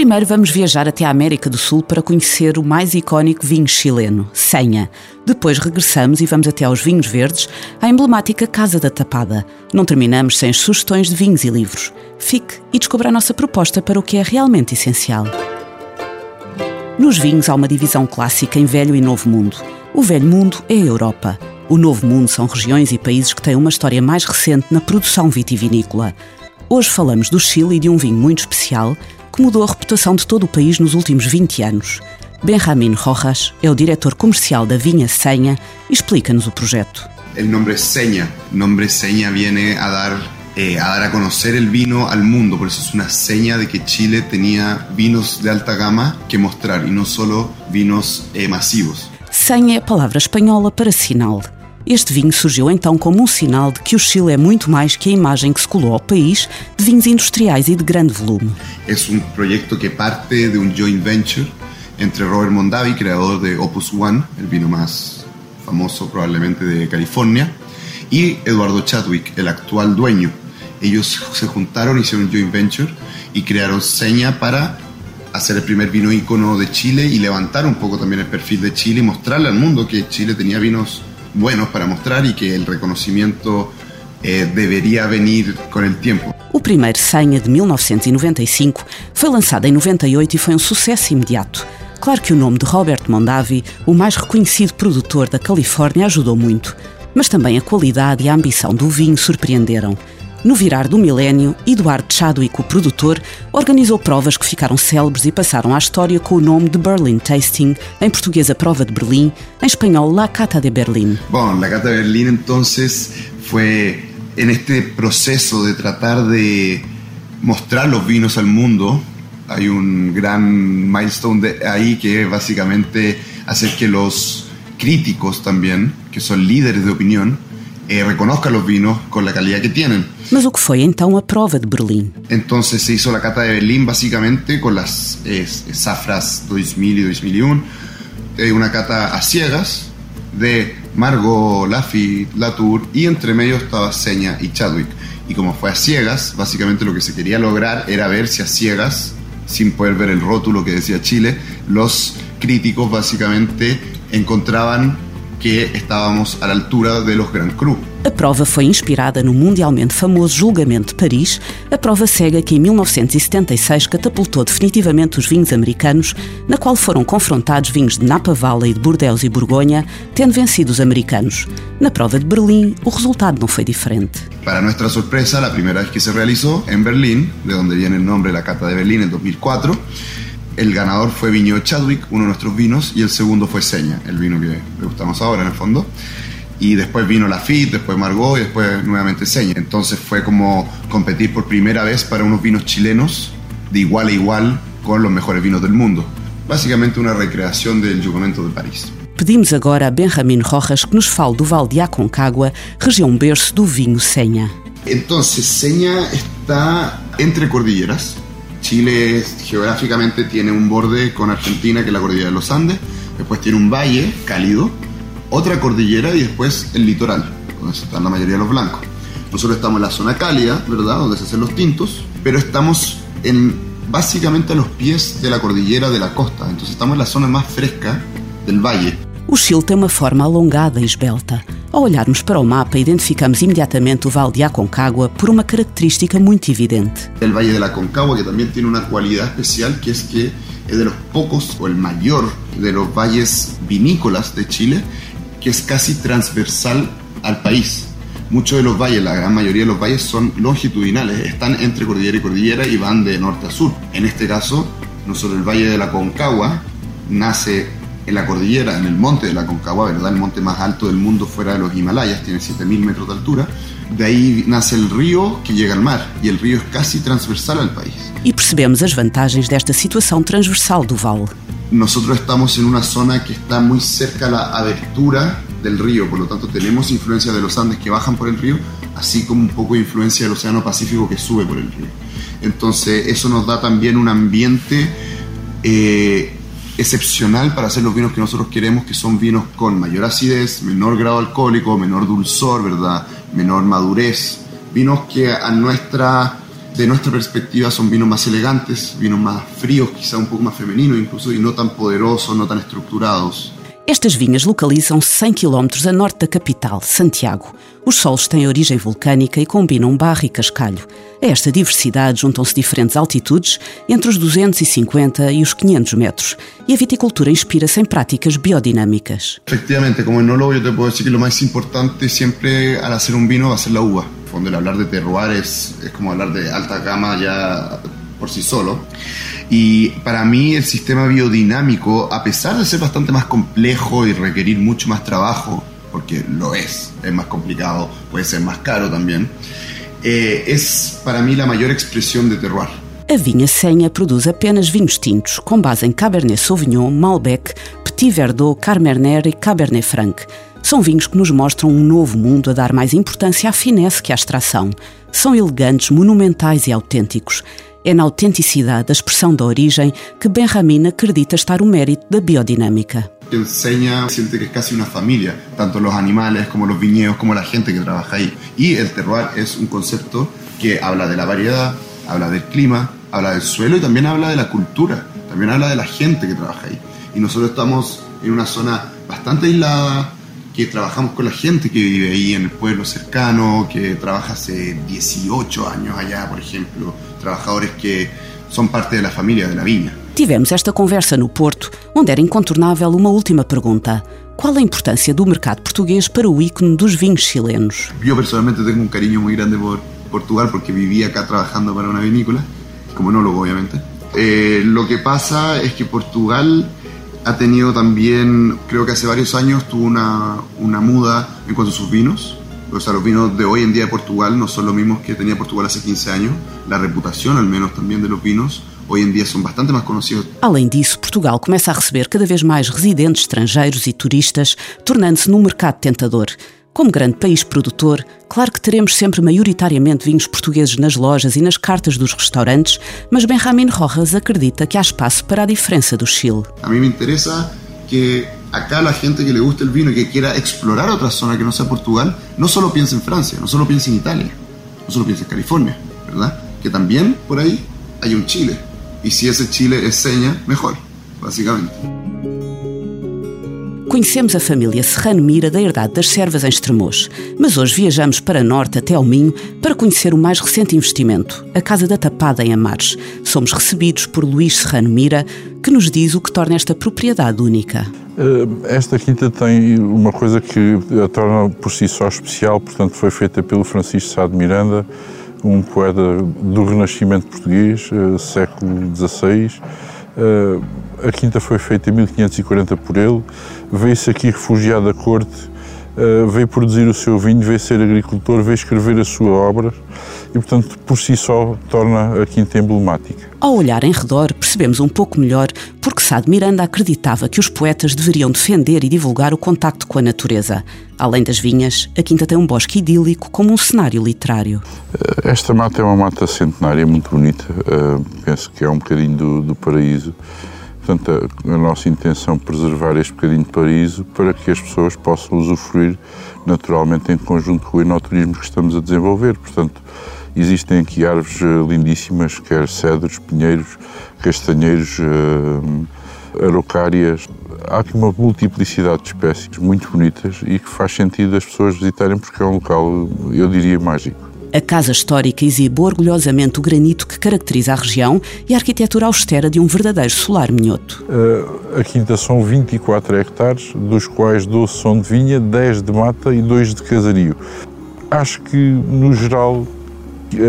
Primeiro vamos viajar até a América do Sul para conhecer o mais icónico vinho chileno, Senha. Depois regressamos e vamos até aos vinhos verdes, à emblemática Casa da Tapada. Não terminamos sem sugestões de vinhos e livros. Fique e descubra a nossa proposta para o que é realmente essencial. Nos vinhos há uma divisão clássica em Velho e Novo Mundo. O Velho Mundo é a Europa. O Novo Mundo são regiões e países que têm uma história mais recente na produção vitivinícola. Hoje falamos do Chile e de um vinho muito especial que mudou a reputação de todo o país nos últimos 20 anos. Benjamin Rojas é o diretor comercial da Vinha Senha e explica-nos o projeto. O nome. O nome Seña viene a dar eh, a dar a conocer el vino al mundo, por eso es una seña de que Chile tenía vinos de alta gama que mostrar y no solo vinos eh, masivos. Senha é a palavra espanhola para sinal. Este vinho surgiu então como um sinal de que o Chile é muito mais que a imagem que se colou ao país de vinhos industriais e de grande volume. É um projeto que parte de um joint venture entre Robert Mondavi, creador de Opus One, el vino más famoso probablemente de California, y Eduardo Chadwick, el actual dueño. Ellos se juntaron, hicieron un joint venture y crearon Seña para hacer el primer vino ícono de Chile y levantar un poco también el perfil de Chile y mostrarle al mundo que Chile tenía vinos buenos para mostrar y que el reconocimiento eh, venir o. O primeiro Senha de 1995 foi lançado em 98 e foi um sucesso imediato. Claro que o nome de Robert Mondavi, o mais reconhecido produtor da Califórnia, ajudou muito, mas também a qualidade e a ambição do vinho surpreenderam. No virar do milénio, Eduardo Chadwick, o produtor, organizou provas que ficaram célebres e passaram à história com o nome de Berlin Tasting, em português a prova de Berlim, em espanhol La Cata de Berlín. Bom, La Cata de Berlín entonces fue en este de tratar de mostrar los vinos al mundo, hay un gran milestone de que es básicamente hacer que los críticos también, que son líderes de opinión, eh, reconozcan los vinos con la calidad que tienen. Mas o que foi então a prova de Berlim? Entonces se hizo la cata de Berlín básicamente con las eh, Safras 2000 y 2001, eh, una cata a ciegas de Margot, Lafitte, Latour y entre medio estaba Seña y Chadwick. Y como fue a ciegas, básicamente lo que se quería lograr era ver si a ciegas, sin poder ver el rótulo que decía Chile, los críticos básicamente encontraban que estávamos à altura de los Grand Cru. A prova foi inspirada no mundialmente famoso julgamento de Paris, a prova cega que em 1976 catapultou definitivamente os vinhos americanos, na qual foram confrontados vinhos de Napa Valley, de Bordeaux e Borgonha, tendo vencido os americanos. Na prova de Berlim, o resultado não foi diferente. Para nossa surpresa, a primeira vez que se realizou em Berlim, de onde viene o nome da Cata de Berlim em 2004, El ganador fue Viño Chadwick, uno de nuestros vinos, y el segundo fue Seña, el vino que le gustamos ahora en el fondo. Y después vino Lafitte, después Margot y después nuevamente Seña. Entonces fue como competir por primera vez para unos vinos chilenos de igual a igual con los mejores vinos del mundo. Básicamente una recreación del Jugamento de París. Pedimos agora a Benjamin Rojas que nos fale do Val de Aconcagua, região berço do vinho Seña. Entonces, Seña está entre cordilleras, Chile geográficamente tiene un borde con Argentina, que es la cordillera de los Andes, después tiene un valle cálido, otra cordillera y después el litoral, donde están la mayoría de los blancos. Nosotros estamos en la zona cálida, ¿verdad?, donde se hacen los tintos, pero estamos en básicamente a los pies de la cordillera de la costa, entonces estamos en la zona más fresca del valle. O Chile tem uma forma alongada e esbelta. Ao olharmos para o mapa, identificamos imediatamente o Vale de Aconcagua por uma característica muito evidente. El Valle de Aconcagua, que también tiene una cualidad especial, que es que es de los pocos o el mayor de los valles vinícolas de Chile, que es casi transversal al país. Muchos de los valles, la gran mayoría de los valles son longitudinales, están entre cordillera y cordillera y van de norte a sur. En este caso, nosotros el Valle de la Aconcagua nace en la cordillera, en el monte de la Concagua, ¿verdad? El monte más alto del mundo fuera de los Himalayas, tiene 7.000 metros de altura. De ahí nace el río que llega al mar y el río es casi transversal al país. E percebemos as vantagens desta situação transversal do vale. nosotros estamos en una zona que está muy cerca a la abertura del río, por lo tanto tenemos influencia de los Andes que bajan por el río, así como un poco de influencia del Océano Pacífico que sube por el río. Entonces eso nos da también un ambiente eh, excepcional para hacer los vinos que nosotros queremos, que son vinos con mayor acidez, menor grado alcohólico, menor dulzor, ¿verdad? menor madurez. Vinos que a nuestra, de nuestra perspectiva son vinos más elegantes, vinos más fríos, quizá un poco más femeninos incluso, y no tan poderosos, no tan estructurados. Estas vinhas localizam-se 100 km a norte da capital, Santiago. Os solos têm origem vulcânica e combinam barro e cascalho. A esta diversidade juntam-se diferentes altitudes, entre os 250 e os 500 metros, e a viticultura inspira-se em práticas biodinâmicas. Efectivamente, como enólogo, eu te posso dizer que o mais importante sempre al hacer um vino vai ser a uva. Cuando el hablar de terroir es, es como hablar de alta gama ya por sí solo. Y para mí el sistema biodinámico, a pesar de ser bastante más complejo y requerir mucho más trabajo, porque lo es, es más complicado, puede ser más caro también, eh, es para mí la mayor expresión de terroir. A vinha Senha produz apenas vinhos tintos, com base em Cabernet Sauvignon, Malbec, Petit Verdot, Carmener e Cabernet Franc. São vinhos que nos mostram um novo mundo a dar mais importância à finesse que à extração. São elegantes, monumentais e autênticos. É na autenticidade da expressão da origem que Benjamin acredita estar o mérito da biodinâmica. Enseña, siente que es casi una familia, tanto los animales como los viñedos, como la gente que trabaja ahí. Y el terroir es un concepto que habla de la variedad, habla del clima, habla del suelo y también habla de la cultura, también habla de la gente que trabaja ahí. Y nosotros estamos en una zona bastante aislada, que trabajamos con la gente que vive ahí en el pueblo cercano, que trabaja hace 18 años allá, por ejemplo, trabajadores que são parte da família da vinha. Tivemos esta conversa no Porto, onde era incontornável uma última pergunta. Qual a importância do mercado português para o ícone dos vinhos chilenos? Eu personalmente tenho um carinho muito grande por Portugal porque vivi acá trabalhando para uma vinícola, como enólogo obviamente. Eh, lo que pasa es que Portugal ha tenido también, creo que hace varios años tuvo una, una muda en cuanto a sus vinos. O sea, los vinos de hoy en día de Portugal no son los mismos que tenía Portugal hace 15 años. La reputación, al menos, también de los vinos hoje em dia são bastante mais conhecidos. Além disso, Portugal começa a receber cada vez mais residentes estrangeiros e turistas, tornando-se num mercado tentador. Como grande país produtor, claro que teremos sempre maioritariamente vinhos portugueses nas lojas e nas cartas dos restaurantes, mas Benjamin Rojas acredita que há espaço para a diferença do Chile. A mim me interessa que acá la gente que le guste el vino y que quiera explorar otra zona que no sea Portugal, no solo piense en Francia, no solo piense en Italia, no solo piense en California, ¿verdad? Que también por ahí hay un Chile. Y si ese Chile es seña, mejor, básicamente. Conhecemos a família Serrano Mira da herdade das servas em Estremoz, mas hoje viajamos para norte até ao Minho para conhecer o mais recente investimento, a Casa da Tapada em Amares. Somos recebidos por Luís Serrano Mira, que nos diz o que torna esta propriedade única. Eh, esta quinta tem uma coisa que a torna por si só especial, portanto foi feita pelo Francisco Sá de Miranda, um poeta do Renascimento português, eh, século XVI, Uh, a quinta foi feita em 1540 por ele, veio-se aqui refugiado da corte, uh, veio produzir o seu vinho, veio ser agricultor, veio escrever a sua obra e, portanto, por si só torna a quinta emblemática. Ao olhar em redor, percebemos um pouco melhor porque Sá de Miranda acreditava que os poetas deveriam defender e divulgar o contacto com a natureza. Além das vinhas, a quinta tem um bosque idílico como um cenário literário. Eh, esta mata é uma mata centenária muito bonita, uh, penso que é um bocadinho do, do paraíso. Portanto, a, nossa intenção é preservar este bocadinho de paraíso para que as pessoas possam usufruir naturalmente em conjunto com o enoturismo que estamos a desenvolver. Portanto, Existem aqui árvores eh, lindíssimas, quer cedros, pinheiros, castanheiros, uh, araucárias. Há aqui uma multiplicidade de espécies muito bonitas e que faz sentido as pessoas visitarem porque é um local, eu diria, mágico. A casa histórica exibe orgulhosamente o granito que caracteriza a região e a arquitetura austera de um verdadeiro solar minhoto. Uh, a quinta são 24 hectares, dos quais 12 são de vinha, 10 de mata e 2 de casario. Acho que, no geral,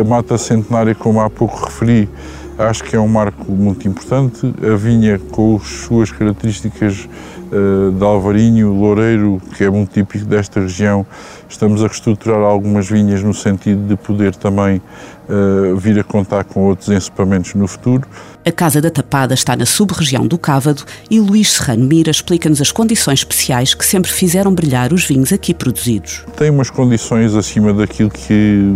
a mata centenária, como há pouco referi, acho que é um marco muito importante. A vinha, com as suas características de Alvarinho, Loureiro, que é muito típico desta região. Estamos a reestruturar algumas vinhas no sentido de poder também uh, vir a contar com outros encipamentos no futuro. A Casa da Tapada está na sub-região do Cávado e Luís Serrano Mira explica-nos as condições especiais que sempre fizeram brilhar os vinhos aqui produzidos. Tem umas condições acima daquilo que,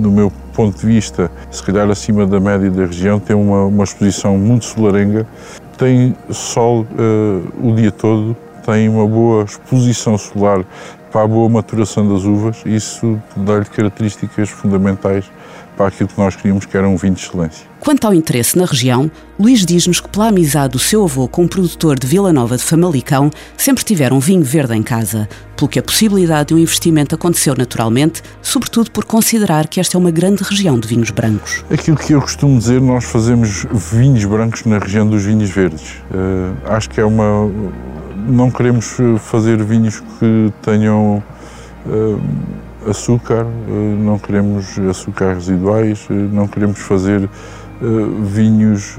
no meu ponto de vista, se calhar acima da média da região, tem uma, uma exposição muito solarenga, tem sol uh, o dia todo, tem uma boa exposição solar para a boa maturação das uvas, isso dá-lhe características fundamentais para aquilo que nós queríamos, que era um vinho de excelência. Quanto ao interesse na região, Luís diz-nos que pela amizade do seu avô com um produtor de Vila Nova de Famalicão, sempre tiveram vinho verde em casa, pelo que a possibilidade de um investimento aconteceu naturalmente, sobretudo por considerar que esta é uma grande região de vinhos brancos. Aquilo que eu costumo dizer, nós fazemos vinhos brancos na região dos vinhos verdes. Uh, acho que é uma... Não queremos fazer vinhos que tenham... Uh, açúcar, eh, não queremos açúcar residuais, eh, não queremos fazer eh, vinhos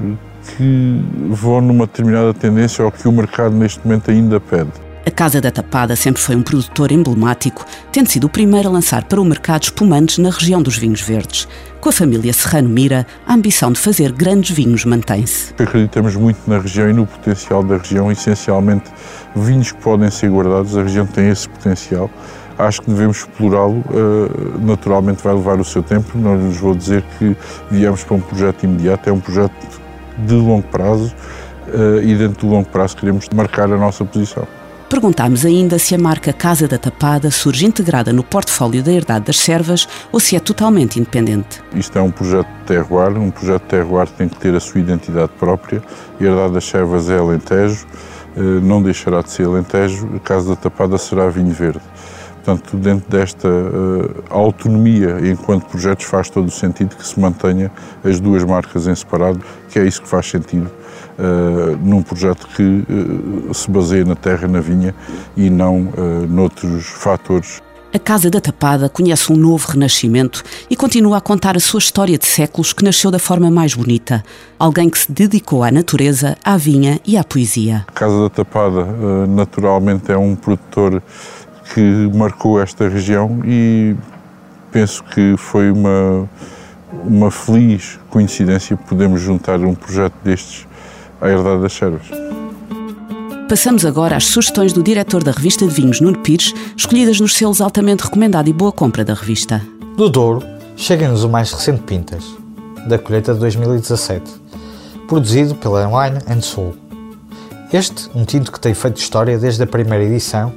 que vão numa determinada tendência ou que o mercado neste momento ainda pede. A Casa da Tapada sempre foi um produtor emblemático, tendo sido o primeiro a lançar para o mercado espumantes na região dos vinhos verdes. Com a família Serrano Mira, a ambição de fazer grandes vinhos mantém-se. Acreditamos muito na região e no potencial da região, essencialmente vinhos que podem ser guardados, a região tem esse potencial acho que devemos explorá-lo. Uh, naturalmente vai levar o seu tempo, não lhes vou dizer que viemos para um projeto imediato, é um projeto de longo prazo uh, e dentro do longo prazo queremos marcar a nossa posição. Perguntámos ainda se a marca Casa da Tapada surge integrada no portfólio da Herdade das Servas ou se é totalmente independente. Isto é um projeto de terroir, um projeto de terroir tem que ter a sua identidade própria. A Herdade das Servas é Alentejo, eh, não deixará de ser Alentejo, a Casa da Tapada será vinho verde. Portanto, dentro desta uh, autonomia enquanto projetos faz todo o sentido que se mantenha as duas marcas em separado, que é isso que faz sentido uh, num projeto que uh, se baseia na terra, na vinha e não noutros fatores. A Casa da Tapada conhece um novo renascimento e continua a contar a sua história de séculos que nasceu da forma mais bonita. Alguém que se dedicou à natureza, à vinha e à poesia. A Casa da Tapada, naturalmente, é um produtor que marcou esta região e penso que foi uma, uma feliz coincidência podermos juntar um projeto destes à Herdade das Servas. Passamos agora às sugestões do diretor da revista de vinhos, Nuno Pires, escolhidas nos selos altamente recomendado e boa compra da revista. Do Douro, chega-nos o mais recente Pintas, da colheita de 2017, produzido pela Wine and Soul. Este, um tinto que tem feito história desde a primeira edição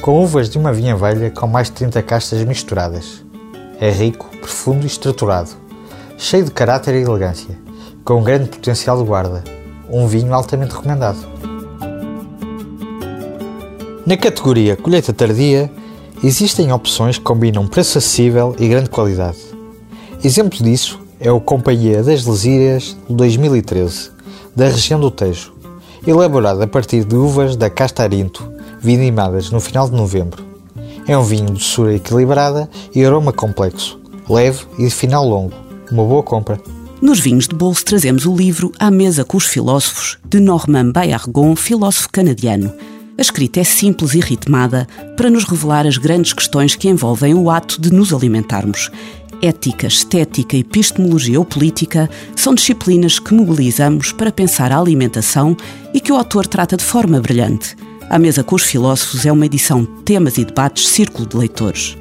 com uvas de uma vinha velha com mais de 30 castas misturadas. É rico, profundo e estruturado, cheio de caráter e elegância, com um grande potencial de guarda. Um vinho altamente recomendado. Na categoria colheita tardia, existem opções que combinam preço acessível e grande qualidade. Exemplo disso é o Companhia das Lesírias de 2013, da região do Tejo, elaborado a partir de uvas da Casta Arinto, vinimadas no final de novembro. É um vinho de doçura equilibrada e aroma complexo, leve e de final longo. Uma boa compra. Nos vinhos de bolso trazemos o livro À Mesa com os Filósofos, de Norman Bayargon, filósofo canadiano. A escrita é simples e ritmada para nos revelar as grandes questões que envolvem o ato de nos alimentarmos. Ética, estética, epistemologia ou política são disciplinas que mobilizamos para pensar a alimentação e que o autor trata de forma brilhante. A Mesa com os Filósofos é uma edição de temas e debates Círculo de Leitores.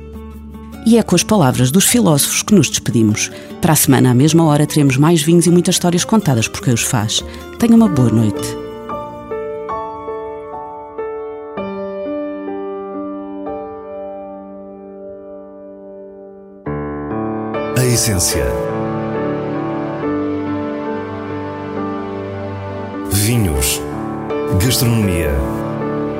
E é com as palavras dos filósofos que nos despedimos. Para a semana, à mesma hora, teremos mais vinhos e muitas histórias contadas por quem os faz. Tenha uma boa noite. A essência. Vinhos. Gastronomia